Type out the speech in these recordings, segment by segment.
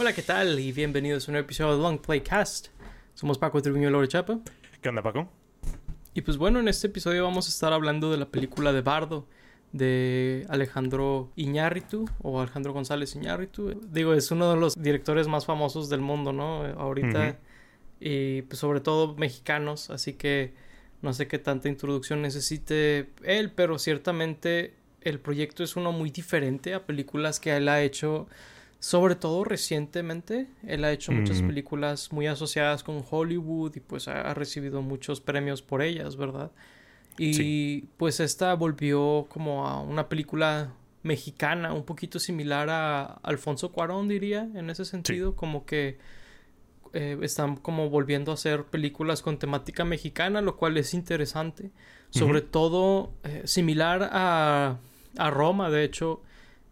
Hola, ¿qué tal? Y bienvenidos a un nuevo episodio de Long Play Cast. Somos Paco Tribuño Laura Chapa. ¿Qué onda, Paco? Y pues bueno, en este episodio vamos a estar hablando de la película de Bardo de Alejandro Iñárritu o Alejandro González Iñárritu. Digo, es uno de los directores más famosos del mundo, ¿no? Ahorita. Y pues sobre todo mexicanos, así que no sé qué tanta introducción necesite él, pero ciertamente el proyecto es uno muy diferente a películas que él ha hecho, sobre todo recientemente. Él ha hecho muchas películas muy asociadas con Hollywood y pues ha, recibido muchos premios por ellas, ¿verdad? Y pues esta volvió como a una película mexicana, un poquito similar a Alfonso Cuarón, diría, en ese sentido, como que eh, están como volviendo a hacer películas con temática mexicana, lo cual es interesante. Sobre todo eh, similar a, a, Roma, de hecho,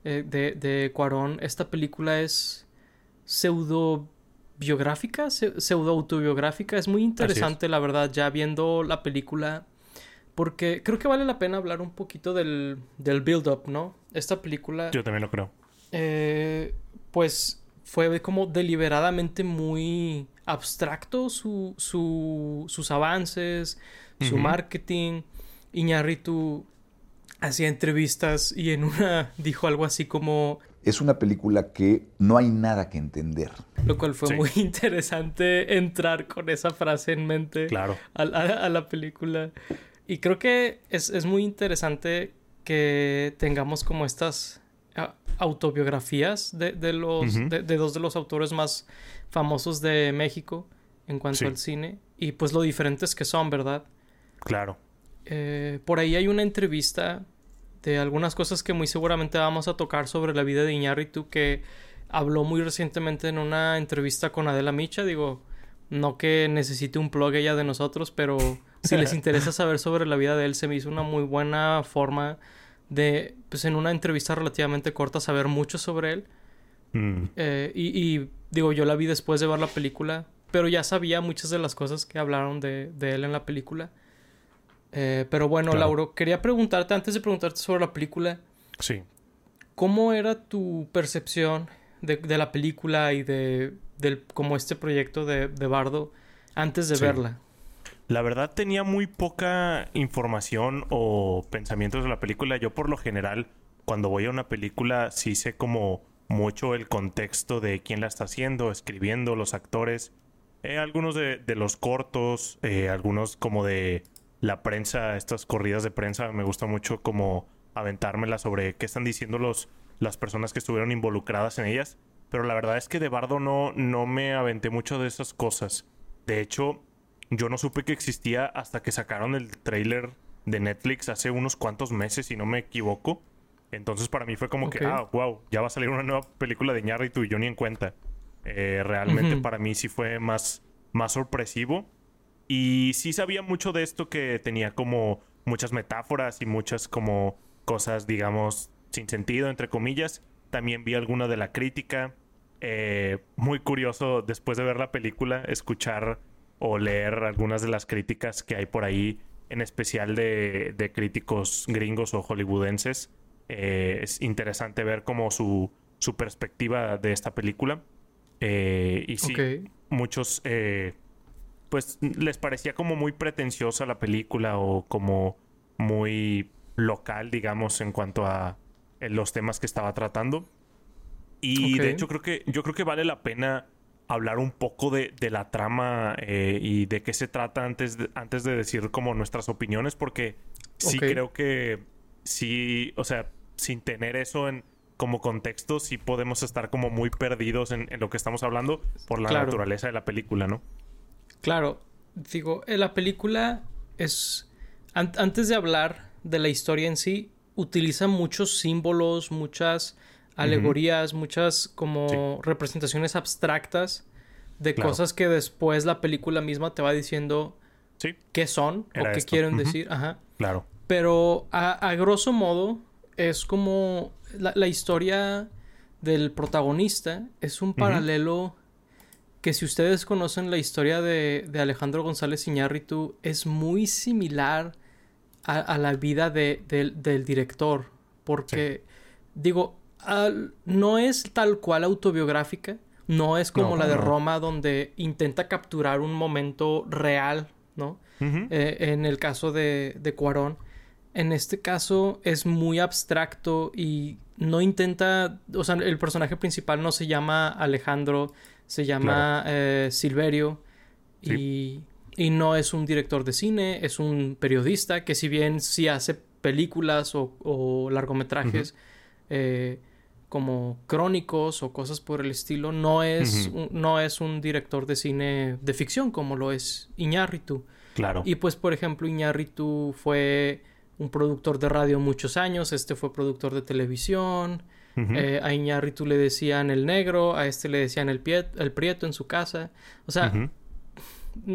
eh, de, de, Cuarón. Esta película es pseudo biográfica, pseudo autobiográfica. Es muy interesante, la verdad, ya viendo la película porque creo que vale la pena hablar un poquito del, del build-up, ¿no? Esta película... Yo también lo creo. Eh, pues fue como deliberadamente muy abstracto su, su, sus avances, su marketing. Iñarritu hacía entrevistas y en una dijo algo así como... Es una película que no hay nada que entender. Lo cual fue muy interesante entrar con esa frase en mente claro. a la película. Y creo que es, muy interesante que tengamos como estas autobiografías de, los, de, dos de los autores más famosos de México en cuanto al cine. Y pues lo diferentes que son, ¿verdad? Claro. Eh, por ahí hay una entrevista de algunas cosas que muy seguramente vamos a tocar sobre la vida de Iñárritu que habló muy recientemente en una entrevista con Adela Micha. Digo, no que necesite un plug ella de nosotros, pero si les interesa saber sobre la vida de él, se me hizo una muy buena forma de, pues en una entrevista relativamente corta, saber mucho sobre él. Mm. Eh, y, digo, yo la vi después de ver la película, pero ya sabía muchas de las cosas que hablaron de, él en la película. Eh, pero bueno, Lauro, quería preguntarte, antes de preguntarte sobre la película. Sí. ¿Cómo era tu percepción de, de la película y de del, como este proyecto de, de Bardo antes de verla? La verdad tenía muy poca información o pensamientos de la película. Yo por lo general, cuando voy a una película, sí sé como mucho el contexto de quién la está haciendo, escribiendo, los actores. Eh, algunos de, los cortos, eh, algunos como de la prensa, estas corridas de prensa, me gusta mucho como aventármela sobre qué están diciendo los, las personas que estuvieron involucradas en ellas. Pero la verdad es que de Bardo no, no me aventé mucho de esas cosas. De hecho, yo no supe que existía hasta que sacaron el trailer de Netflix hace unos cuantos meses, si no me equivoco. Entonces para mí fue como que, ah, wow, ya va a salir una nueva película de Ñarritu y yo ni en cuenta. Eh, realmente para mí sí fue más, más sorpresivo. Y sí sabía mucho de esto que tenía como muchas metáforas y muchas como cosas, digamos, sin sentido, entre comillas. También vi alguna de la crítica. Eh, muy curioso después de ver la película escuchar o leer algunas de las críticas que hay por ahí, en especial de, críticos gringos o hollywoodenses. Eh, es interesante ver como su, su perspectiva de esta película. Eh, y sí, muchos eh, pues les parecía como muy pretenciosa la película o como muy local, digamos, en cuanto a los temas que estaba tratando. Y de hecho creo que yo creo que vale la pena hablar un poco de, la trama eh, y de qué se trata antes de, antes de decir como nuestras opiniones, porque sí creo que sí, o sea, sin tener eso en como contexto, sí podemos estar como muy perdidos en, lo que estamos hablando por la naturaleza de la película, ¿no? Claro, digo, eh, la película es, antes de hablar de la historia en sí, utiliza muchos símbolos, muchas alegorías, muchas como representaciones abstractas de cosas que después la película misma te va diciendo qué son o qué quieren decir. Ajá. Claro. Pero a, grosso modo es como la, historia del protagonista es un paralelo que si ustedes conocen la historia de, Alejandro González Iñárritu es muy similar a, la vida del director. Porque, digo, no es tal cual autobiográfica, No es como No, la de no. Roma donde intenta capturar un momento real, ¿no? Eh, en el caso de, de Cuarón. En este caso es muy abstracto y no intenta, o sea, el personaje principal no se llama Alejandro, se llama eh, Silverio y, y no es un director de cine, es un periodista que si bien sí hace películas o, o largometrajes eh, como crónicos o cosas por el estilo, no es, un- no es un director de cine de ficción como lo es Iñárritu. Claro. Y pues, por ejemplo, Iñárritu fue un productor de radio muchos años, este fue productor de televisión, Ujú. eh, a Iñárritu le decían el negro, a este le decían el, pie- el prieto en su casa. O sea,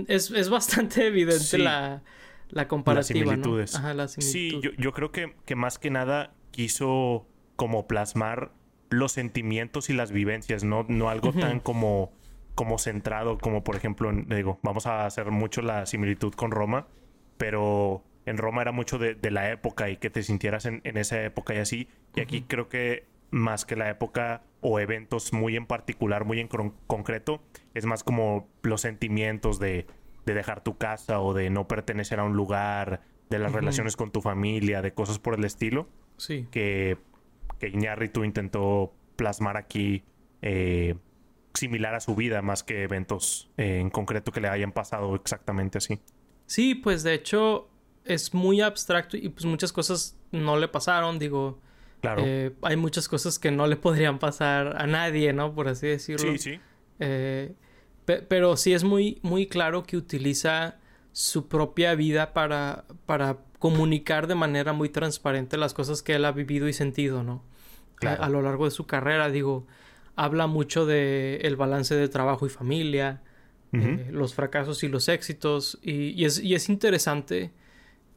es, es bastante evidente Sí. la, la comparativa, ¿no? similitudes. Ajá, la Sí, similitud. yo, yo creo que, que más que nada quiso como plasmar los sentimientos y las vivencias, no, no algo tan como, como centrado, como por ejemplo, en- digo, vamos a hacer mucho la similitud con Roma, pero en Roma era mucho de, de la época y que te sintieras en, en esa época y así. Y aquí creo que más que la época o eventos muy en particular, muy en concreto, es más como los sentimientos de, de dejar tu casa o de no pertenecer a un lugar, de las relaciones con tu familia, de cosas por el estilo, Sí. que, que Iñárritu intentó plasmar aquí eh, similar a su vida, más que eventos eh, en concreto que le hayan pasado exactamente así. Sí, pues de hecho es muy abstracto y pues muchas cosas no le pasaron, digo, Claro. eh, hay muchas cosas que no le podrían pasar a nadie, ¿no? Por así decirlo. sí, sí. Eh, pe- pero sí es muy, muy claro que utiliza su propia vida para, para comunicar de manera muy transparente las cosas que él ha vivido y sentido, ¿no? Claro. A, a lo largo de su carrera, digo, habla mucho de el balance de trabajo y familia, eh, los fracasos y los éxitos, y, y es, y es interesante.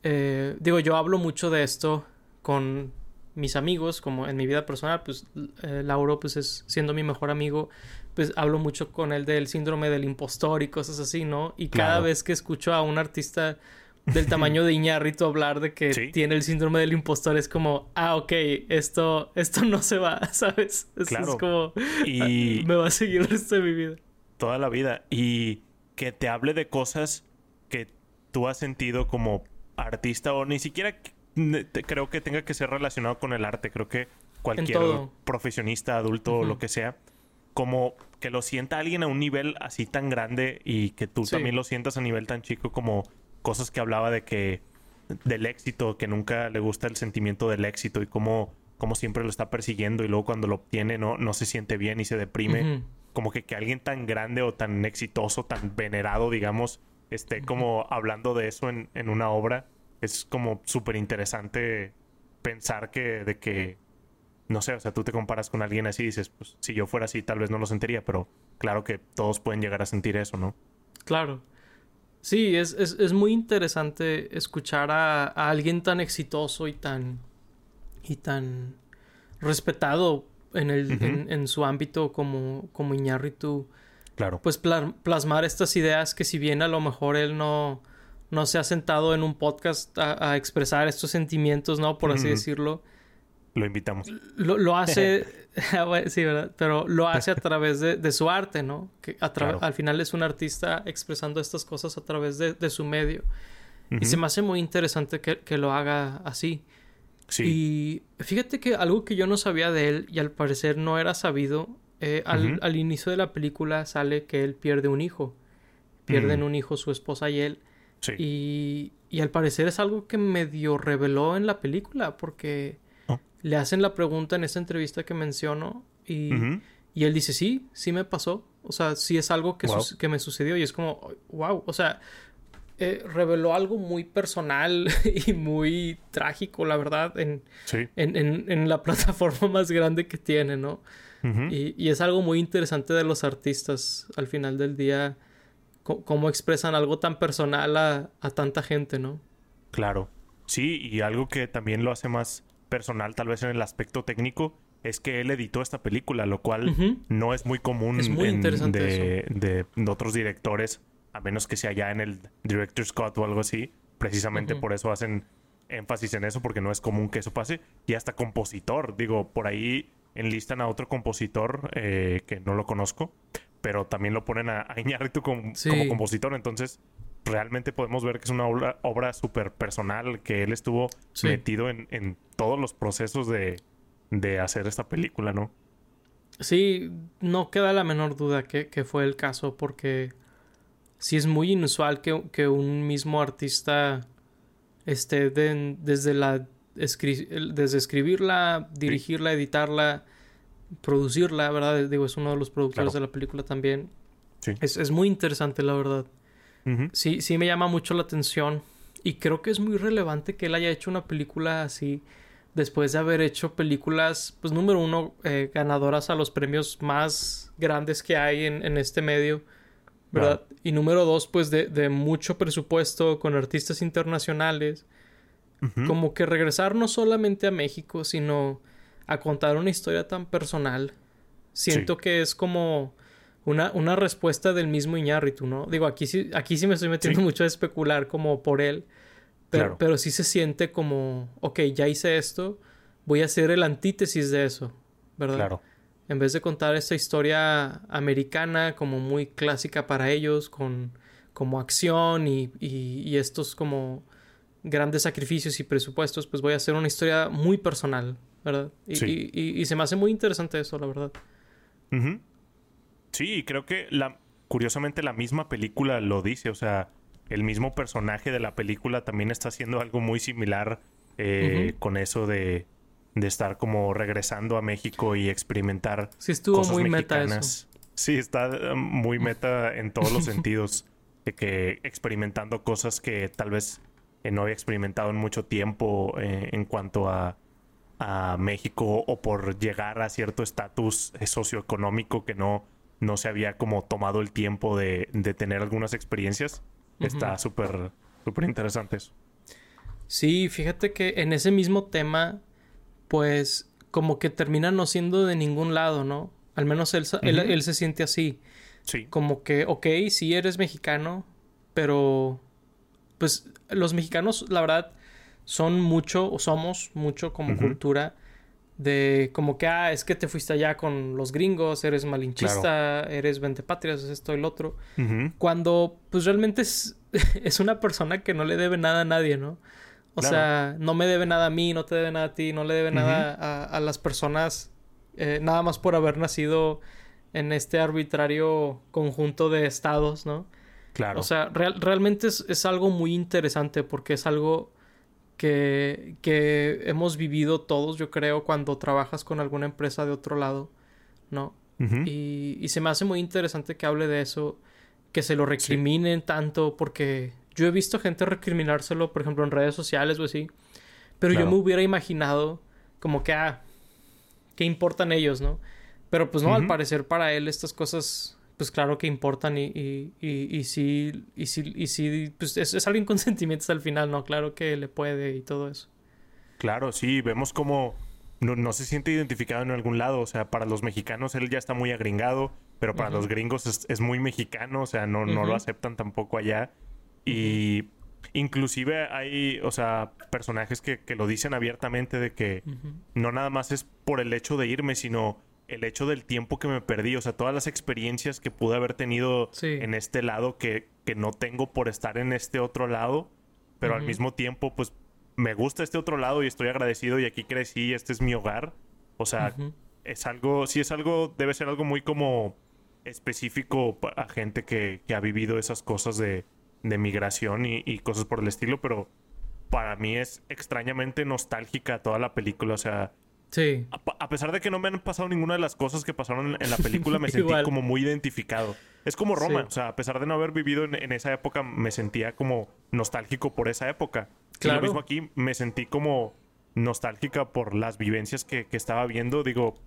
eh, digo, yo hablo mucho de esto con mis amigos, como en mi vida personal, pues eh, Lauro, pues es siendo mi mejor amigo, pues hablo mucho con él del síndrome del impostor y cosas así, ¿no? Y cada Claro. vez que escucho a un artista del tamaño de Iñárritu hablar de que Sí. tiene el síndrome del impostor, es como, ah, ok, esto, esto no se va, ¿sabes? Es, Claro. es como, Y me va a seguir el resto de mi vida. toda la vida. Y que te hable de cosas que tú has sentido como artista o ni siquiera creo que tenga que ser relacionado con el arte. Creo que cualquier profesionista, adulto o lo que sea, como que lo sienta alguien a un nivel así tan grande y que tú Sí. también lo sientas a nivel tan chico como cosas que hablaba de que del éxito, que nunca le gusta el sentimiento del éxito y cómo, cómo siempre lo está persiguiendo y luego cuando lo obtiene no, no se siente bien y se deprime como que, que alguien tan grande o tan exitoso, tan venerado, digamos, esté como hablando de eso en, en una obra, es como súper interesante pensar que, de que, no sé, o sea, tú te comparas con alguien así y dices, pues si yo fuera así tal vez no lo sentiría, pero claro que todos pueden llegar a sentir eso, ¿no? Claro. Sí, es, es, es muy interesante escuchar a, a alguien tan exitoso y tan. y tan respetado en, el, en, en su ámbito como, como Iñárritu. Claro. Pues pla- plasmar estas ideas que si bien a lo mejor él no, no se ha sentado en un podcast a, a expresar estos sentimientos, ¿no? Por así decirlo. Lo invitamos. Lo, lo hace, ah, sí, ¿verdad? Pero lo hace a través de, de su arte, ¿no? Que a Claro. al final es un artista expresando estas cosas a través de, de su medio. Y se me hace muy interesante que, que lo haga así. Sí. Y fíjate que algo que yo no sabía de él y al parecer no era sabido, eh, al, al inicio de la película sale que él pierde un hijo. Pierden un hijo su esposa y él. Sí. Y, y al parecer es algo que medio reveló en la película porque Oh. le hacen la pregunta en esa entrevista que menciono y, y él dice, sí, sí me pasó. O sea, sí es algo que, Wow. que me sucedió y es como, wow, o sea, eh, reveló algo muy personal y muy trágico, la verdad, en, Sí. en, en- en la plataforma más grande que tiene, ¿no? Y, y es algo muy interesante de los artistas al final del día, cómo expresan algo tan personal a, a tanta gente, ¿no? Claro. Sí, y algo que también lo hace más personal, tal vez en el aspecto técnico, es que él editó esta película, lo cual no es muy común Es muy en- de, de- de otros directores, a menos que sea ya en el Director's Cut o algo así. Precisamente por eso hacen énfasis en eso, porque no es común que eso pase. Y hasta compositor, digo, por ahí enlistan a otro compositor eh, que no lo conozco, pero también lo ponen a, a Iñárritu como, Sí. como compositor. Entonces, realmente podemos ver que es una obra, obra súper personal, que él estuvo Sí. metido en, en todos los procesos de, de hacer esta película, ¿no? Sí, no queda la menor duda que, que fue el caso porque sí es muy inusual que, que un mismo artista esté de- desde la escri- desde escribirla, dirigirla, editarla, producirla, ¿verdad? Digo, es uno de los productores Claro. de la película también. Sí. Es, es muy interesante, la verdad. Sí, sí me llama mucho la atención. Y creo que es muy relevante que él haya hecho una película así. Después de haber hecho películas, pues número uno, eh, ganadoras a los premios más grandes que hay en, en este medio. ¿Verdad? Y número dos, pues de, de mucho presupuesto con artistas internacionales. Como que regresar no solamente a México, sino a contar una historia tan personal. Siento Sí. que es como una, una respuesta del mismo Iñárritu, ¿no? Digo, aquí sí, aquí sí me estoy metiendo Sí. mucho a especular como por él. Pero, Claro. pero sí se siente como, ok, ya hice esto, voy a hacer el antítesis de eso, ¿verdad? Claro. En vez de contar esta historia americana como muy clásica para ellos, con como acción y, y- y estos como grandes sacrificios y presupuestos, pues voy a hacer una historia muy personal, ¿verdad? Y, Sí. y- y- y se me hace muy interesante eso, la verdad. Ujú. Sí, y creo que la, curiosamente la misma película lo dice, o sea, el mismo personaje de la película también está haciendo algo muy similar eh, con eso de, de estar como regresando a México y experimentar Sí estuvo cosas muy meta eso. mexicanas. Sí, está eh, muy meta en todos los sentidos, de que experimentando cosas que tal vez eh, no había experimentado en mucho tiempo eh, en cuanto a, a México o por llegar a cierto estatus eh, socioeconómico que no, no se había como tomado el tiempo de, de tener algunas experiencias. Está súper, súper interesante eso. Sí, fíjate que en ese mismo tema, pues como que termina no siendo de ningún lado, ¿no? Al menos él, él, él se siente así. Sí, Como que, ok, sí eres mexicano, pero pues los mexicanos, la verdad, son mucho, o somos mucho como cultura de como que, ah, es que te fuiste allá con los gringos, eres malinchista, eres ventepatrias, es esto y lo otro. Cuando, pues realmente es, es una persona que no le debe nada a nadie, ¿no? O Claro. sea, no me debe nada a mí, no te debe nada a ti, no le debe nada a, a las personas, eh, nada más por haber nacido en este arbitrario conjunto de estados, ¿no? claro. O sea, real- realmente es, es algo muy interesante porque es algo que, que hemos vivido todos, yo creo, cuando trabajas con alguna empresa de otro lado, ¿no? Y, y se me hace muy interesante que hable de eso, que se lo recriminen tanto, porque yo he visto gente recriminárselo, por ejemplo, en redes sociales o así, pero Claro. yo me hubiera imaginado como que, ah, ¿qué importan ellos, no? Pero pues no, al parecer para él estas cosas, pues claro que importan y, y, y, y sí, y sí, y sí, pues es, es alguien con sentimientos al final, ¿no? Claro que le puede y todo eso. Claro, sí, vemos como no, no se siente identificado en algún lado. O sea, para los mexicanos él ya está muy agringado, pero para los gringos es, es muy mexicano, o sea, no, no lo aceptan tampoco allá. Y inclusive hay, o sea, personajes que, que lo dicen abiertamente de que no nada más es por el hecho de irme, sino el hecho del tiempo que me perdí, o sea, todas las experiencias que pude haber tenido Sí. en este lado que, que no tengo por estar en este otro lado, pero al mismo tiempo, pues me gusta este otro lado y estoy agradecido y aquí crecí, este es mi hogar. O sea, es algo, sí es algo, debe ser algo muy como específico a gente que, que ha vivido esas cosas de, de migración y, y cosas por el estilo, pero para mí es extrañamente nostálgica toda la película, o sea, Sí. a, pesar de que no me han pasado ninguna de las cosas que pasaron en, en la película, me sentí como muy identificado. Es como Roma, Sí. o sea, a pesar de no haber vivido en, en esa época, me sentía como nostálgico por esa época. Y Claro. lo mismo aquí, me sentí como nostálgica por las vivencias que, que estaba viendo. Digo,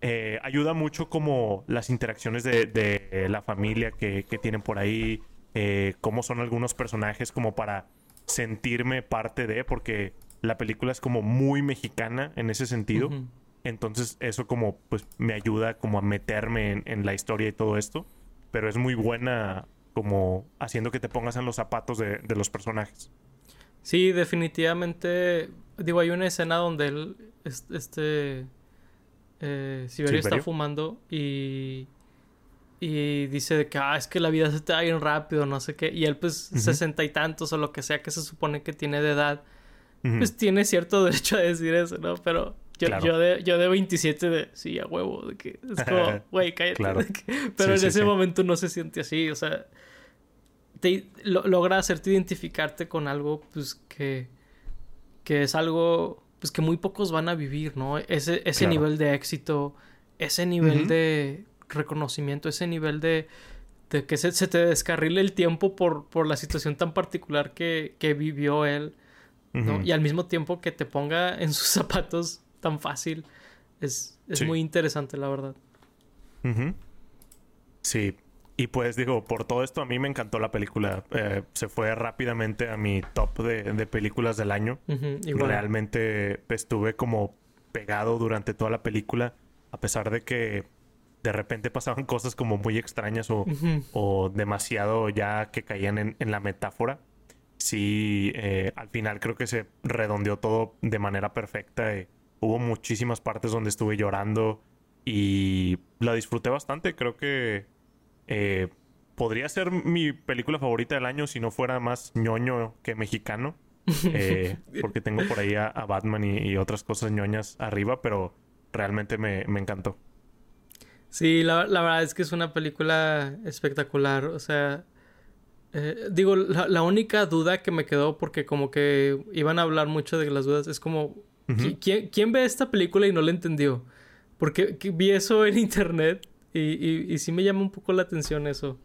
eh, ayuda mucho como las interacciones de, de la familia que, que tienen por ahí, eh, cómo son algunos personajes como para sentirme parte de, porque la película es como muy mexicana en ese sentido. Entonces eso como pues me ayuda como a meterme en, en la historia y todo esto. Pero es muy buena como haciendo que te pongas en los zapatos de, de los personajes. Sí, definitivamente. Digo, hay una escena donde él, es- este, eh, Siberio está fumando y. Y dice de que, ah, es que la vida se te va bien rápido, no sé qué. Y él, pues, sesenta y tantos o lo que sea que se supone que tiene de edad, Pues tiene cierto derecho a decir eso, ¿no? Pero yo, Claro. yo, de, yo de 27 de, sí, a huevo, de que es como, güey, cállate. Claro. de que- pero Sí, en sí, ese sí. momento no se siente así, o sea, te, lo- logra hacerte identificarte con algo, pues, que, que es algo, pues, que muy pocos van a vivir, ¿no? Ese, ese Claro. nivel de éxito, ese nivel de reconocimiento, ese nivel de, de que se, se te descarrile el tiempo por, por la situación tan particular que, que vivió él. Y al mismo tiempo que te ponga en sus zapatos tan fácil. Es, es Sí. muy interesante, la verdad. Sí. Y pues digo, por todo esto a mí me encantó la película. Eh, se fue rápidamente a mi top de, de películas del año. Igual. Realmente estuve como pegado durante toda la película. A pesar de que de repente pasaban cosas como muy extrañas o, o demasiado ya que caían en, en la metáfora. Sí, eh, al final creo que se redondeó todo de manera perfecta. eh. Hubo muchísimas partes donde estuve llorando y la disfruté bastante. Creo que eh, podría ser mi película favorita del año si no fuera más ñoño que mexicano. Eh, porque tengo por ahí a, a Batman y, y otras cosas ñoñas arriba, pero realmente me, me encantó. Sí, la, la verdad es que es una película espectacular. O sea, eh, digo, la, la única duda que me quedó, porque como que iban a hablar mucho de las dudas, es como, Ujú. ¿qui- ¿quién, quién ve esta película y no la entendió? Porque que- vi eso en internet y, y, y sí me llama un poco la atención eso.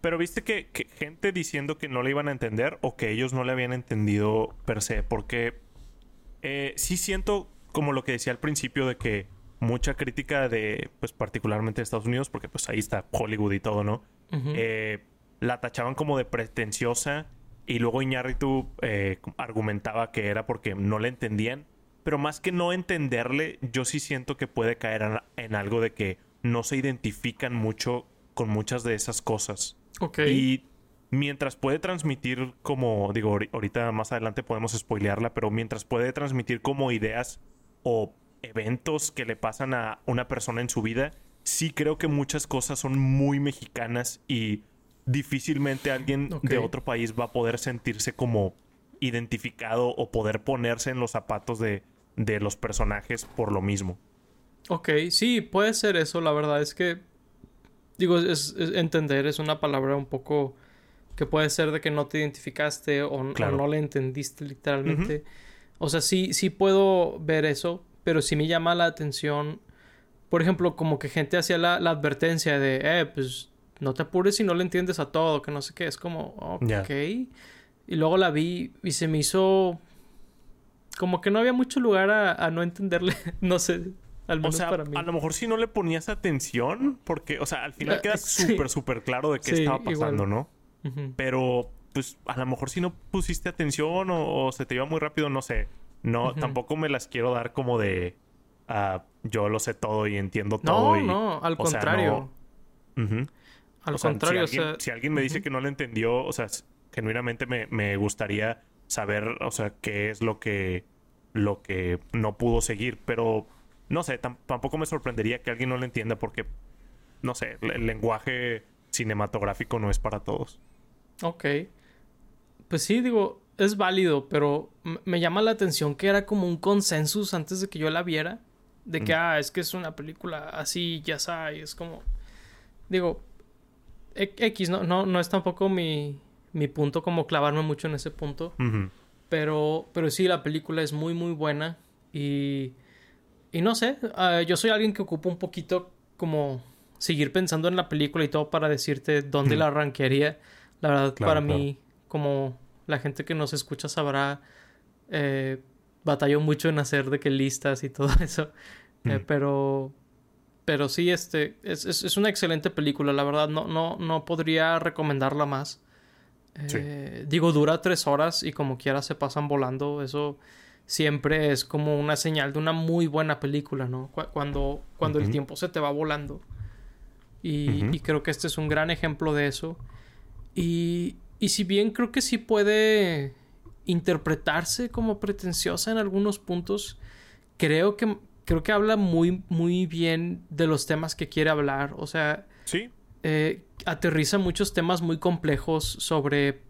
Pero viste que, que gente diciendo que no le iban a entender o que ellos no le habían entendido per se, porque eh, sí siento como lo que decía al principio de que mucha crítica de, pues particularmente de Estados Unidos, porque pues ahí está Hollywood y todo, ¿no? Ujú. Eh, la tachaban como de pretenciosa y luego Iñárritu eh, argumentaba que era porque no le entendían, pero más que no entenderle, yo sí siento que puede caer en, algo de que no se identifican mucho con muchas de esas cosas. ok. Y mientras puede transmitir como, digo, ahori- ahorita más adelante podemos spoilearla, pero mientras puede transmitir como ideas o eventos que le pasan a una persona en su vida, sí creo que muchas cosas son muy mexicanas y difícilmente alguien de otro país va a poder sentirse como identificado o poder ponerse en los zapatos de, de los personajes por lo mismo. Ok, sí, puede ser eso. La verdad es que, digo, es, es entender es una palabra un poco que puede ser de que no te identificaste o, no le entendiste literalmente. O sea, sí, sí puedo ver eso, pero sí me llama la atención, por ejemplo, como que gente hacía la, la advertencia de, eh, pues no te apures si no le entiendes a todo, que no sé qué. Es como, ok. Y luego la vi y se me hizo como que no había mucho lugar a, a no entenderle, no sé, al O menos sea, para mí. a lo mejor si no le ponías atención, porque, o sea, al final Ah, queda sí. súper, súper claro de qué Sí, estaba pasando, igual. ¿no? Pero, pues, a lo mejor si no pusiste atención o, o se te iba muy rápido, no sé. No, tampoco me las quiero dar como de, ah, yo lo sé todo y entiendo No, todo. y, no, al o sea, contrario. no-. Al O sea, contrario, si o alguien, sea, si alguien me dice que no le entendió, o sea, genuinamente me, me gustaría saber, o sea, qué es lo que, lo que no pudo seguir. Pero, no sé, tam- tampoco me sorprendería que alguien no le entienda porque, no sé, el, el lenguaje cinematográfico no es para todos. Ok. Pues sí, digo, es válido, pero me llama la atención que era como un consensus antes de que yo la viera. De que, Mm. ah, es que es una película así, ya sabes, es como... Digo, X, no, no, no es tampoco mi, mi punto como clavarme mucho en ese punto. Pero, pero sí, la película es muy, muy buena. Y, y no sé, ah, yo soy alguien que ocupa un poquito como seguir pensando en la película y todo para decirte dónde la rankearía. La verdad, Claro, para claro. mí, como la gente que nos escucha sabrá, eh, batalló mucho en hacer de que listas y todo eso. Eh, pero, pero sí, este, es, es, es una excelente película. La verdad, no, no, no podría recomendarla más. Sí. Eh, Digo, dura tres horas y como quiera se pasan volando. Eso siempre es como una señal de una muy buena película, ¿no? Cu- Cuando, cuando el tiempo se te va volando. Y, y creo que este es un gran ejemplo de eso. Y, y si bien creo que sí puede interpretarse como pretenciosa en algunos puntos, creo que creo que habla muy, muy bien de los temas que quiere hablar. O sea, Sí, eh, aterriza muchos temas muy complejos sobre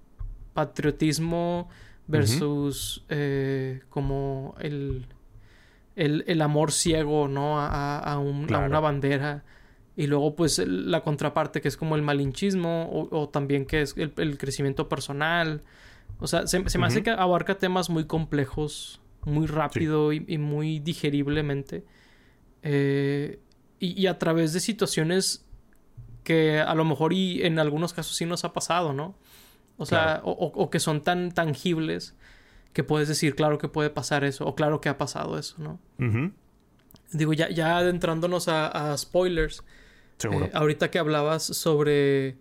patriotismo versus eh, como el, el, el amor ciego, ¿no? A, a un- a Claro. una bandera. Y luego, pues, el- la contraparte, que es como el malinchismo, o, o también que es el, el crecimiento personal. O sea, se, se me hace que abarca temas muy complejos, muy rápido y, y muy digeriblemente. Eh, y, y a través de situaciones que a lo mejor y en algunos casos sí nos ha pasado, ¿no? O sea, o, o- o que son tan tangibles que puedes decir, claro que puede pasar eso, o claro que ha pasado eso, ¿no? Digo, ya, ya adentrándonos a, a spoilers, seguro. eh, ahorita que hablabas sobre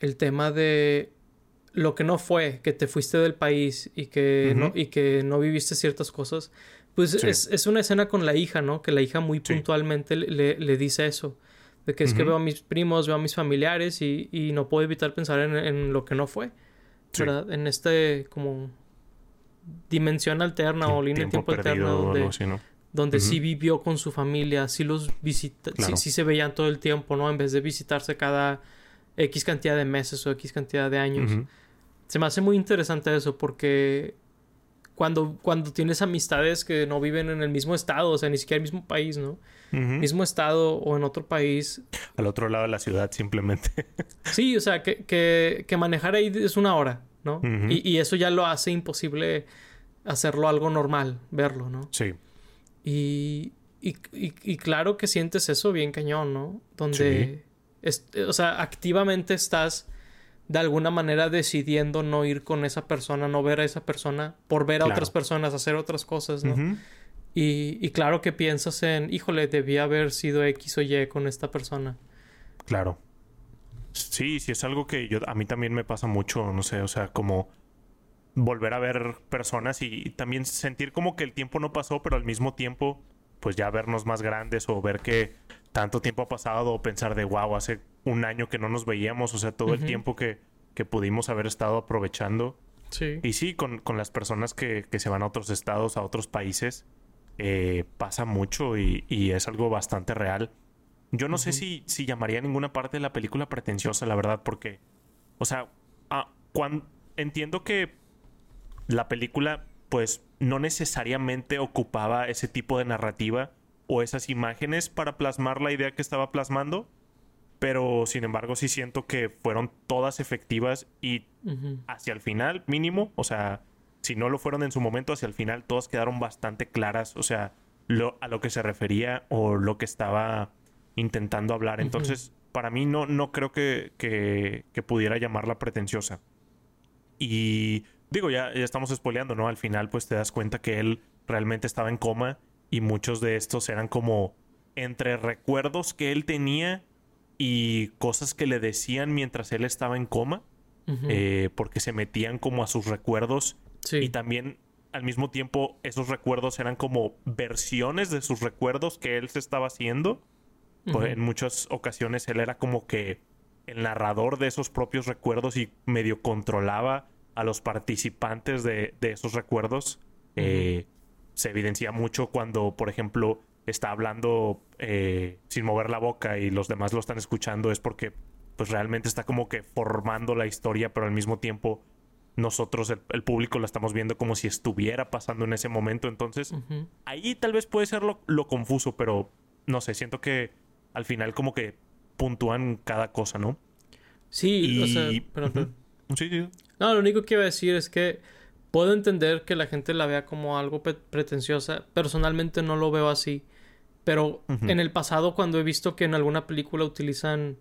el tema de lo que no fue, que te fuiste del país y que, no, y que no viviste ciertas cosas, pues Sí. es, es una escena con la hija, ¿no? Que la hija muy Sí. puntualmente le- le, dice eso. De que es que veo a mis primos, veo a mis familiares y, y no puedo evitar pensar en, en lo que no fue. Sí. ¿Verdad? En este como dimensión alterna o línea de tiempo alterna donde, algo así, ¿no? donde sí vivió con su familia, sí los visita, sí- Claro. sí, se veían todo el tiempo, ¿no? En vez de visitarse cada X cantidad de meses o X cantidad de años. Ujú, Se me hace muy interesante eso porque cuando, cuando tienes amistades que no viven en el mismo estado, o sea, ni siquiera el mismo país, ¿no? Mismo estado o en otro país. Al otro lado de la ciudad, simplemente. Sí, o sea, que, que, que manejar ahí es una hora, ¿no? Y, y eso ya lo hace imposible hacerlo algo normal, verlo, ¿no? sí. Y, y, y- y claro que sientes eso bien cañón, ¿no? Donde, es- o sea, activamente estás de alguna manera decidiendo no ir con esa persona, no ver a esa persona, por ver a Claro. otras personas, hacer otras cosas, ¿no? Y, y claro que piensas en, híjole, debía haber sido X o Y con esta persona. Claro. Sí, sí, es algo que yo, a mí también me pasa mucho, no sé, o sea, como volver a ver personas y, y también sentir como que el tiempo no pasó, pero al mismo tiempo, pues ya vernos más grandes o ver que tanto tiempo ha pasado o pensar de, wow, hace un año que no nos veíamos, o sea, todo el tiempo que, que pudimos haber estado aprovechando. Sí. Y sí, con, con las personas que, que se van a otros estados, a otros países, eh, pasa mucho y, y es algo bastante real. Yo no sé si, si llamaría ninguna parte de la película pretenciosa, la verdad, porque, o sea, ah, cuan- entiendo que la película, pues, no necesariamente ocupaba ese tipo de narrativa o esas imágenes para plasmar la idea que estaba plasmando, pero sin embargo sí siento que fueron todas efectivas y hacia el final, mínimo, o sea, si no lo fueron en su momento, hacia el final todas quedaron bastante claras, o sea, lo, a lo que se refería o lo que estaba intentando hablar. Entonces, para mí no, no creo que, que, que pudiera llamarla pretenciosa. Y digo, ya, ya estamos spoileando, ¿no? Al final, pues te das cuenta que él realmente estaba en coma y muchos de estos eran como entre recuerdos que él tenía y cosas que le decían mientras él estaba en coma eh, porque se metían como a sus recuerdos sí. y también al mismo tiempo esos recuerdos eran como versiones de sus recuerdos que él se estaba haciendo. Pues, en muchas ocasiones él era como que el narrador de esos propios recuerdos y medio controlaba a los participantes de, de esos recuerdos. Eh, se evidencia mucho cuando, por ejemplo, está hablando eh, sin mover la boca y los demás lo están escuchando, es porque pues realmente está como que formando la historia, pero al mismo tiempo nosotros, el, el público, la estamos viendo como si estuviera pasando en ese momento. Entonces, ahí tal vez puede ser lo, lo confuso, pero no sé, siento que al final como que puntúan cada cosa, ¿no? Sí, o sea, perdón. Sí, sí. No, lo único que iba a decir es que puedo entender que la gente la vea como algo pretenciosa. Personalmente no lo veo así. Pero en el pasado, cuando he visto que en alguna película utilizan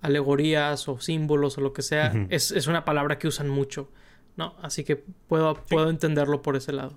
alegorías o símbolos o lo que sea, es, es una palabra que usan mucho. ¿No? Así que puedo, puedo entenderlo por ese lado.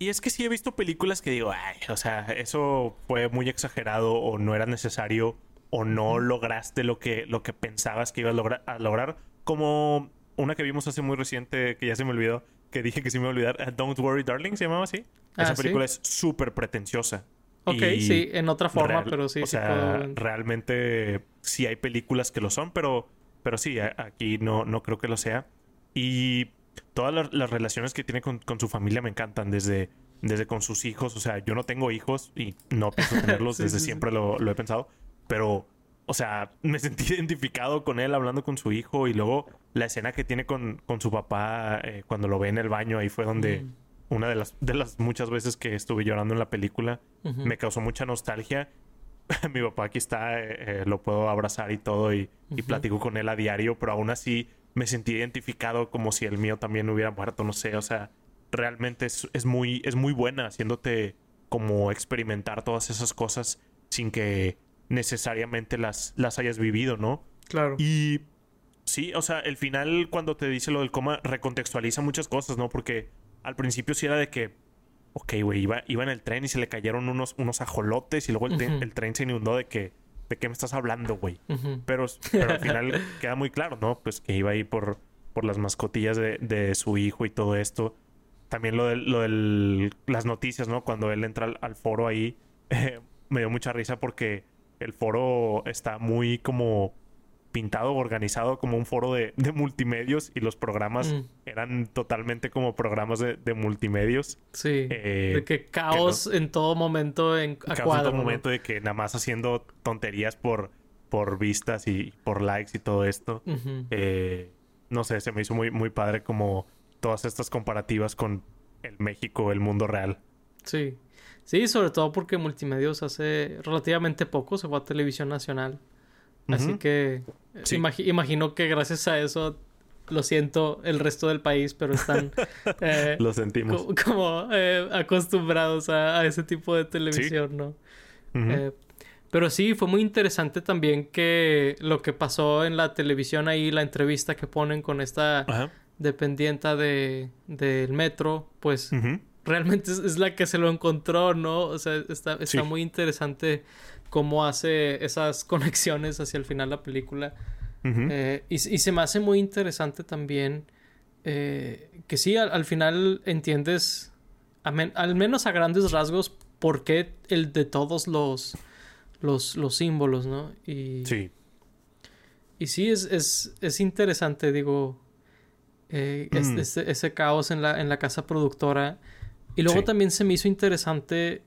Y es que sí he visto películas que digo, ay, o sea, eso fue muy exagerado o no era necesario o no lograste lo que, lo que pensabas que ibas a, logra- a lograr. Como una que vimos hace muy reciente, que ya se me olvidó, que dije que sí me iba a olvidar, Don't Worry Darling, se llamaba así. Ah, Esa ¿sí? película es súper pretenciosa. Ok, Y sí, en otra forma, real- pero sí, o sí sea, puedo... realmente sí hay películas que lo son, pero, pero sí, a- aquí no, no creo que lo sea. Y todas las, las relaciones que tiene con, con su familia me encantan, desde desde con sus hijos. O sea, yo no tengo hijos y no pienso tenerlos, Sí, desde sí, sí. siempre Lo, lo he pensado. Pero, o sea, me sentí identificado con él hablando con su hijo y luego la escena que tiene con, con su papá eh, cuando lo ve en el baño, ahí fue donde Mm. Una de las, de las muchas veces que estuve llorando en la película me causó mucha nostalgia. Mi papá aquí está, eh, eh, lo puedo abrazar y todo y, y platico con él a diario, pero aún así me sentí identificado como si el mío también hubiera muerto, no sé, o sea, realmente es, es muy, es muy buena haciéndote como experimentar todas esas cosas sin que necesariamente las, las hayas vivido, ¿no? Claro. Y sí, o sea, el final cuando te dice lo del coma recontextualiza muchas cosas, ¿no? Porque al principio sí era de que, ok, güey, iba, iba en el tren y se le cayeron unos, unos ajolotes y luego el, tren- Ujú. el tren se inundó de que, ¿de qué me estás hablando, güey? Pero, pero al final queda muy claro, ¿no? Pues que iba ahí por, por las mascotillas de, de su hijo y todo esto. También lo de lo del, las noticias, ¿no? Cuando él entra al, al foro ahí, eh, me dio mucha risa porque el foro está muy como pintado, organizado como un foro de, de multimedios y los programas Mm. eran totalmente como programas de, de multimedios. Sí. Eh, de que caos en todo momento en a cuadro. un ¿no? momento de que nada más haciendo tonterías por, por vistas y por likes y todo esto. Eh, no sé, se me hizo muy, muy padre como todas estas comparativas con el México, el mundo real. Sí. Sí, sobre todo porque Multimedios hace relativamente poco se fue a televisión nacional. Así que Sí. imagino que gracias a eso, lo siento, el resto del país, pero están eh, Lo sentimos. co- como eh, acostumbrados a, a ese tipo de televisión, ¿no? Eh, pero sí, fue muy interesante también que lo que pasó en la televisión ahí, la entrevista que ponen con esta Ajá. dependienta de, del metro, pues realmente es, es la que se lo encontró, ¿no? O sea, está, está Sí. muy interesante cómo hace esas conexiones hacia el final de la película. Eh, y, y se me hace muy interesante también eh, que sí, al, al final entiendes, men- al menos a grandes rasgos, por qué el de todos los, los, los símbolos, ¿no? Y, Sí. y sí, es, es, es interesante, digo, eh, Mm. ese, ese caos en la, en la casa productora. Y luego Sí. también se me hizo interesante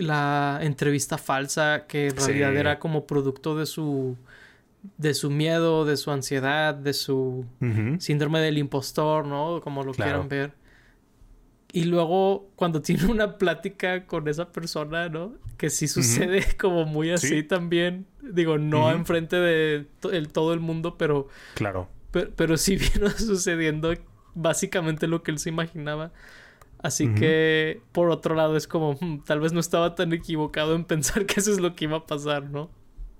la entrevista falsa, que en Sí. realidad era como producto de su, de su miedo, de su ansiedad, de su síndrome del impostor, ¿no? Como lo Claro. quieran ver. Y luego cuando tiene una plática con esa persona, ¿no? Que sí sucede como muy así Sí. también. Digo, no Ujú. enfrente de to- el, todo el mundo, pero, Claro. pero, pero sí vino sucediendo básicamente lo que él se imaginaba. Así que, por otro lado, es como, "Hmm, tal vez no estaba tan equivocado en pensar que eso es lo que iba a pasar, ¿no?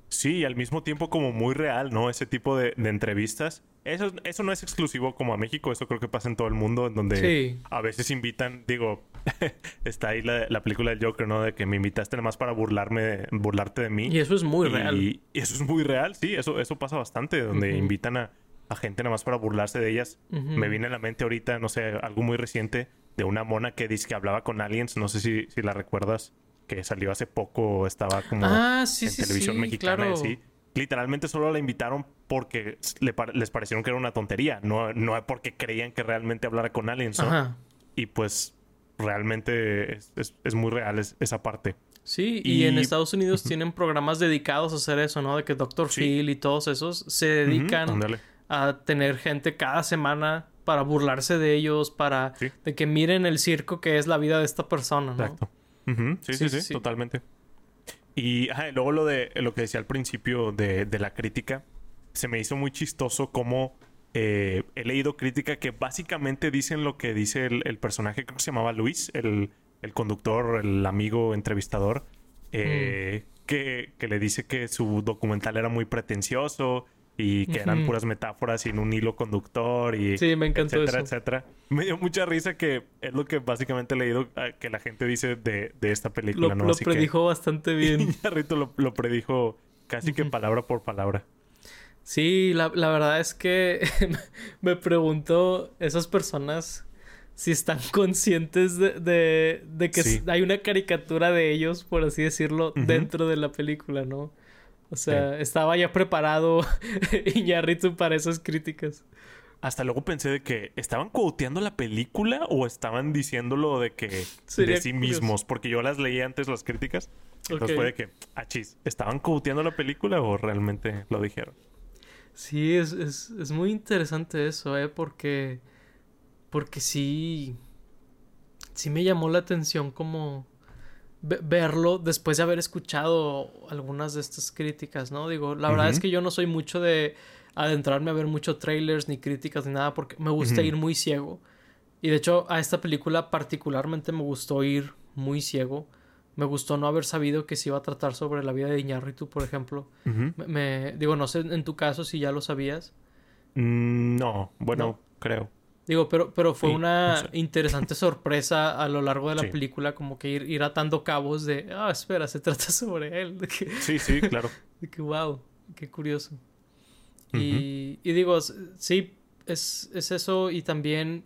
Sí, y al mismo tiempo como muy real, ¿no? Ese tipo de, de entrevistas. Eso, eso no es exclusivo como a México, eso creo que pasa en todo el mundo, en donde Sí. a veces invitan, digo, está ahí la, la película del Joker, ¿no? De que me invitaste nada más para burlarme, burlarte de mí. Y eso es muy Y- real. Y eso es muy real, sí, eso, eso pasa bastante, donde invitan a, a gente nada más para burlarse de ellas. Me viene a la mente ahorita, no sé, algo muy reciente de una mona que dice que hablaba con aliens, no sé si, si la recuerdas, que salió hace poco, estaba como Ah, sí, en sí, televisión sí, mexicana y claro. así. Literalmente solo la invitaron porque le par- les parecieron que era una tontería, no, no porque creían que realmente hablara con aliens, ¿no? Ajá. Y pues realmente es, es- es muy real es- esa parte. Sí, y, en Estados Unidos tienen programas dedicados a hacer eso, ¿no? De que Dr. Sí. Phil y todos esos se dedican a tener gente cada semana para burlarse de ellos, para Sí. de que miren el circo que es la vida de esta persona, ¿no? Exacto. Sí, Sí, sí, sí, sí, sí. totalmente. Y ajá, y luego lo de lo que decía al principio de, de la crítica, se me hizo muy chistoso como eh, he leído crítica que básicamente dicen lo que dice el, el personaje, creo que se llamaba Luis, el, el conductor, el amigo entrevistador, eh, Mm. que, que le dice que su documental era muy pretencioso y que eran puras metáforas sin un hilo conductor y Sí, me encantó etcétera, eso. etcétera. Me dio mucha risa que es lo que básicamente he leído eh, que la gente dice de, de esta película, Lo, ¿no? lo Así que- predijo bastante bien. Iñárritu lo, lo predijo casi que palabra por palabra. Sí, la, la verdad es que me pregunto esas personas si están conscientes de, de, de que Sí. hay una caricatura de ellos, por así decirlo, dentro de la película, ¿no? O sea, estaba ya preparado Iñárritu para esas críticas. hasta luego pensé de que estaban quoteando la película o estaban diciéndolo de que Sería de sí curioso. mismos, porque yo las leí antes las críticas. Entonces fue de que, ah, chis, ¿estaban quoteando la película o realmente lo dijeron? Sí, es, es, es muy interesante eso, ¿eh? Porque, porque sí, sí me llamó la atención como verlo después de haber escuchado algunas de estas críticas, ¿no? Digo, la verdad es que yo no soy mucho de adentrarme a ver mucho trailers ni críticas ni nada porque me gusta ir muy ciego. Y de hecho a esta película particularmente me gustó ir muy ciego. Me gustó no haber sabido que se iba a tratar sobre la vida de Iñárritu, por ejemplo. Me, me- digo, no sé en tu caso si ya lo sabías. Mm, no, bueno, No. creo. Digo, pero, pero fue Sí, una no sé. interesante sorpresa a lo largo de la Sí. película, como que ir, ir atando cabos de, ah, espera, se trata sobre él. De que, Sí, sí, claro. de que wow, qué curioso. y, y digo, sí, es, es eso y también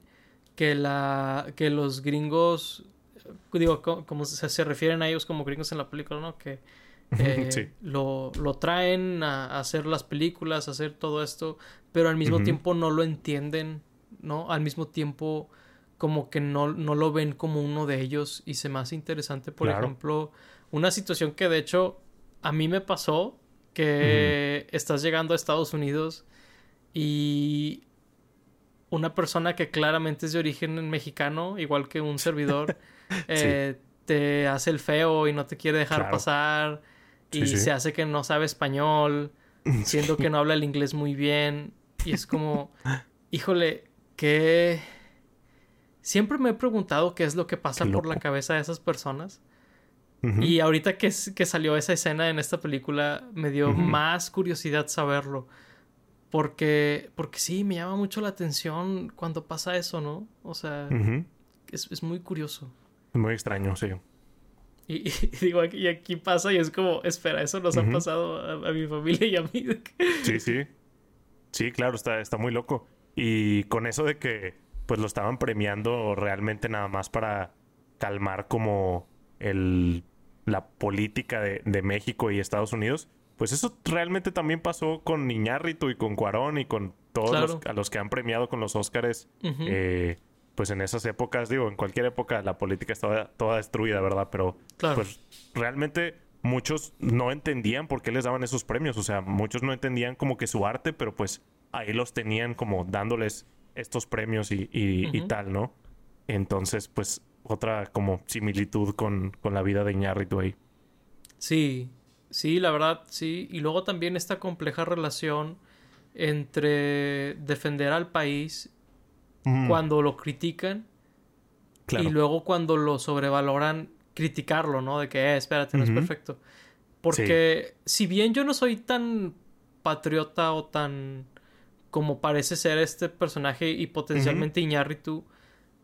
que, la, que los gringos, eh, digo, co- como se, se refieren a ellos como gringos en la película, ¿no? Que eh, Sí. lo, lo traen a, a hacer las películas, a hacer todo esto, pero al mismo tiempo no lo entienden, ¿no? Al mismo tiempo como que no, no lo ven como uno de ellos y se me hace interesante, por Claro. ejemplo, una situación que de hecho a mí me pasó que estás llegando a Estados Unidos y una persona que claramente es de origen mexicano, igual que un servidor, eh, te hace el feo y no te quiere dejar Claro. pasar y sí. se hace que no sabe español, siendo que no habla el inglés muy bien y es como, híjole, que siempre me he preguntado qué es lo que pasa por la cabeza de esas personas. Y ahorita que, que salió esa escena en esta película, me dio más curiosidad saberlo. Porque, porque sí, me llama mucho la atención cuando pasa eso, ¿no? O sea, es, es muy curioso. Muy extraño, sí. Y, y digo, aquí, y aquí pasa y es como, espera, eso nos ha pasado a, a mi familia y a mí. Sí, sí. Sí, claro, está, está muy loco. Y con eso de que pues lo estaban premiando realmente nada más para calmar como el la política de, de México y Estados Unidos, pues eso realmente también pasó con Iñárritu y con Cuarón y con todos Claro. los, a los que han premiado con los Óscares. Eh, pues en esas épocas, digo, en cualquier época la política estaba toda destruida, ¿verdad? Pero Claro. pues realmente muchos no entendían por qué les daban esos premios. O sea, muchos no entendían como que su arte, pero pues ahí los tenían como dándoles estos premios y, y- y tal, ¿no? Entonces, pues otra como similitud con, con la vida de Iñárritu ahí. Sí, sí, la verdad, sí. Y luego también esta compleja relación entre defender al país Mm, cuando lo critican claro. y luego cuando lo sobrevaloran, criticarlo, ¿no? De que, eh, espérate, no es perfecto. Porque si bien yo no soy tan patriota o tan como parece ser este personaje y potencialmente Iñárritu,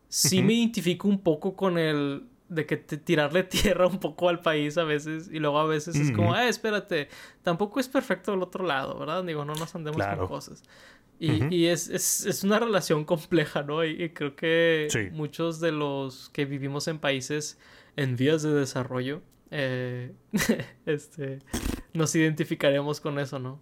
sí Ujú. me identifico un poco con el de que te- tirarle tierra un poco al país a veces y luego a veces es como, eh, espérate, tampoco es perfecto del otro lado, ¿verdad? Digo, no nos andemos Claro. con cosas. Y, es, es, es una relación compleja, ¿no? Y, y creo que Sí. muchos de los que vivimos en países en vías de desarrollo, eh, este, nos identificaremos con eso, ¿no?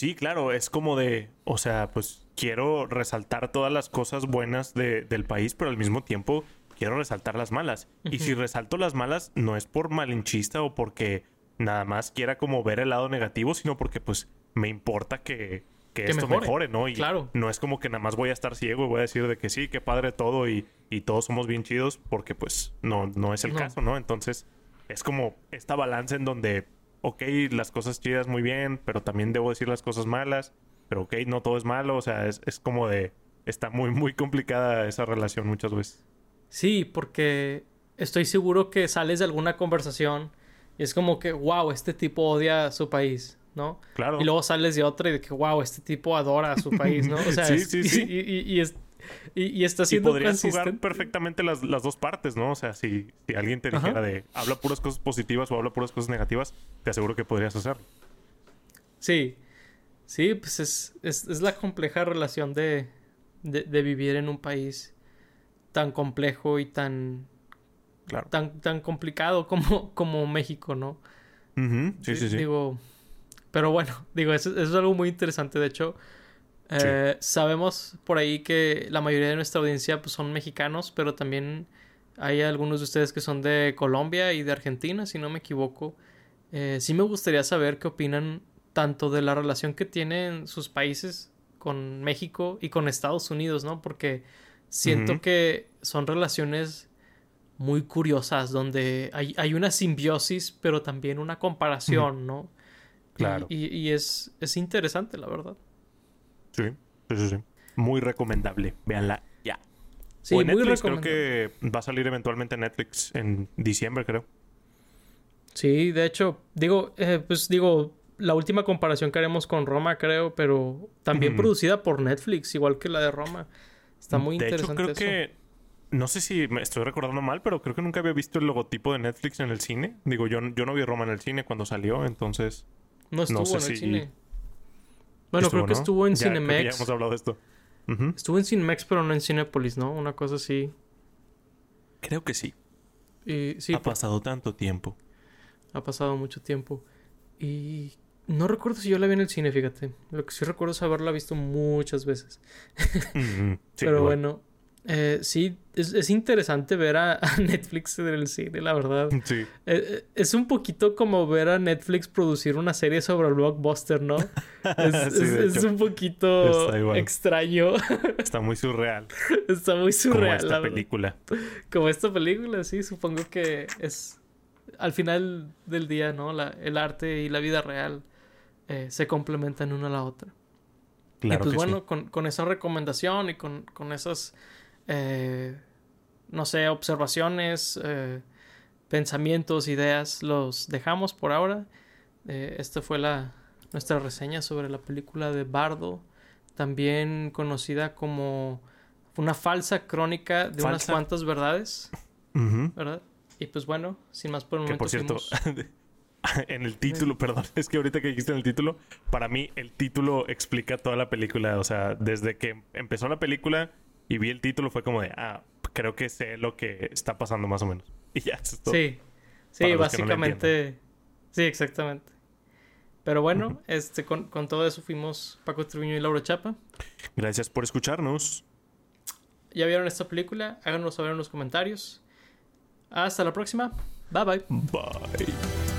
Sí, claro, es como de, o sea, pues quiero resaltar todas las cosas buenas de- del país, pero al mismo tiempo quiero resaltar las malas. Y si resalto las malas, no es por malinchista o porque nada más quiera como ver el lado negativo, sino porque pues me importa que, que, Que esto mejore, mejore, ¿no? Y claro. no es como que nada más voy a estar ciego y voy a decir de que sí, qué padre todo y, y todos somos bien chidos, porque pues no, no es el No. caso, ¿no? Entonces es como esta balanza en donde, ok, las cosas chidas muy bien, pero también debo decir las cosas malas, pero ok, no todo es malo, o sea, es, es como de, está muy, muy complicada esa relación muchas veces. Sí, porque estoy seguro que sales de alguna conversación y es como que, wow, este tipo odia a su país, ¿no? Claro. Y luego sales de otra y de que, wow, este tipo adora a su país, ¿no? O sea, Sí, es- sí, sí. Y, y- y es- y- y está Y siendo podrías jugar perfectamente las, las dos partes, ¿no? O sea, si, si alguien te dijera Ajá. de habla puras cosas positivas o habla puras cosas negativas, te aseguro que podrías hacerlo. Sí, sí, pues es, es, es la compleja relación de, de, de vivir en un país tan complejo y tan, Claro. tan, tan complicado como, como México, ¿no? Sí, sí, sí. Digo, pero bueno, digo, eso, eso es algo muy interesante. De hecho, Eh, sabemos por ahí que la mayoría de nuestra audiencia pues, son mexicanos, pero también hay algunos de ustedes que son de Colombia y de Argentina, si no me equivoco. Eh, sí me gustaría saber qué opinan tanto de la relación que tienen sus países con México y con Estados Unidos, ¿no? Porque siento que son relaciones muy curiosas donde hay, hay, una simbiosis, pero también una comparación, ¿no? Claro. Y, y, es, es interesante, la verdad. Sí, sí, sí. Muy recomendable. Véanla ya. Sí, o en muy Netflix, creo que va a salir eventualmente en Netflix en diciembre, creo. Sí, de hecho, digo, eh, pues digo, la última comparación que haremos con Roma, creo, pero también producida por Netflix, igual que la de Roma. Está muy de hecho, interesante creo eso. que. No sé si me estoy recordando mal, pero creo que nunca había visto el logotipo de Netflix en el cine. Digo, yo, yo no vi Roma en el cine cuando salió, entonces. No estuvo sé en el si- cine. Bueno, creo que ¿no? estuvo en Ya, que ya Cinemex. hemos hablado de esto. Estuvo en Cinemex, pero no en Cinépolis, ¿no? Una cosa así. Creo que sí. Y sí, ha pasado tanto tiempo. ha pasado mucho tiempo. Y no recuerdo si yo la vi en el cine, fíjate. Lo que sí recuerdo es haberla visto muchas veces. Sí, Pero igual. bueno, eh, sí, es, es interesante ver a, a Netflix en el cine, la verdad. Sí. Eh, eh, es un poquito como ver a Netflix producir una serie sobre el blockbuster, ¿no? Es, Sí, es- de es hecho. un poquito extraño. Está muy surreal. Está muy como surreal. esta la verdad. película. Como esta película, sí, supongo que es al final del día, ¿no? La- el arte y la vida real eh, se complementan una a la otra. Claro y pues que bueno, sí. con, con esa recomendación y con, con esas, eh, no sé, observaciones, eh, pensamientos, ideas, los dejamos por ahora. Eh, esta fue la, nuestra reseña sobre la película de Bardo, también conocida como una falsa crónica de unas Falsa. cuantas verdades. Y pues bueno, sin más por el Que momento. por cierto, fuimos- en el título, perdón, es que ahorita que dijiste en el título, para mí el título explica toda la película. O sea, desde que empezó la película y vi el título fue como de, ah, creo que sé lo que está pasando más o menos. Y ya, eso es todo. Sí, sí, no básicamente. sí, exactamente. Pero bueno, este, con, con todo eso fuimos Paco Triviño y Laura Chapa. Gracias por escucharnos. ¿Ya vieron esta película? Háganos saber en los comentarios. Hasta la próxima. Bye bye. Bye.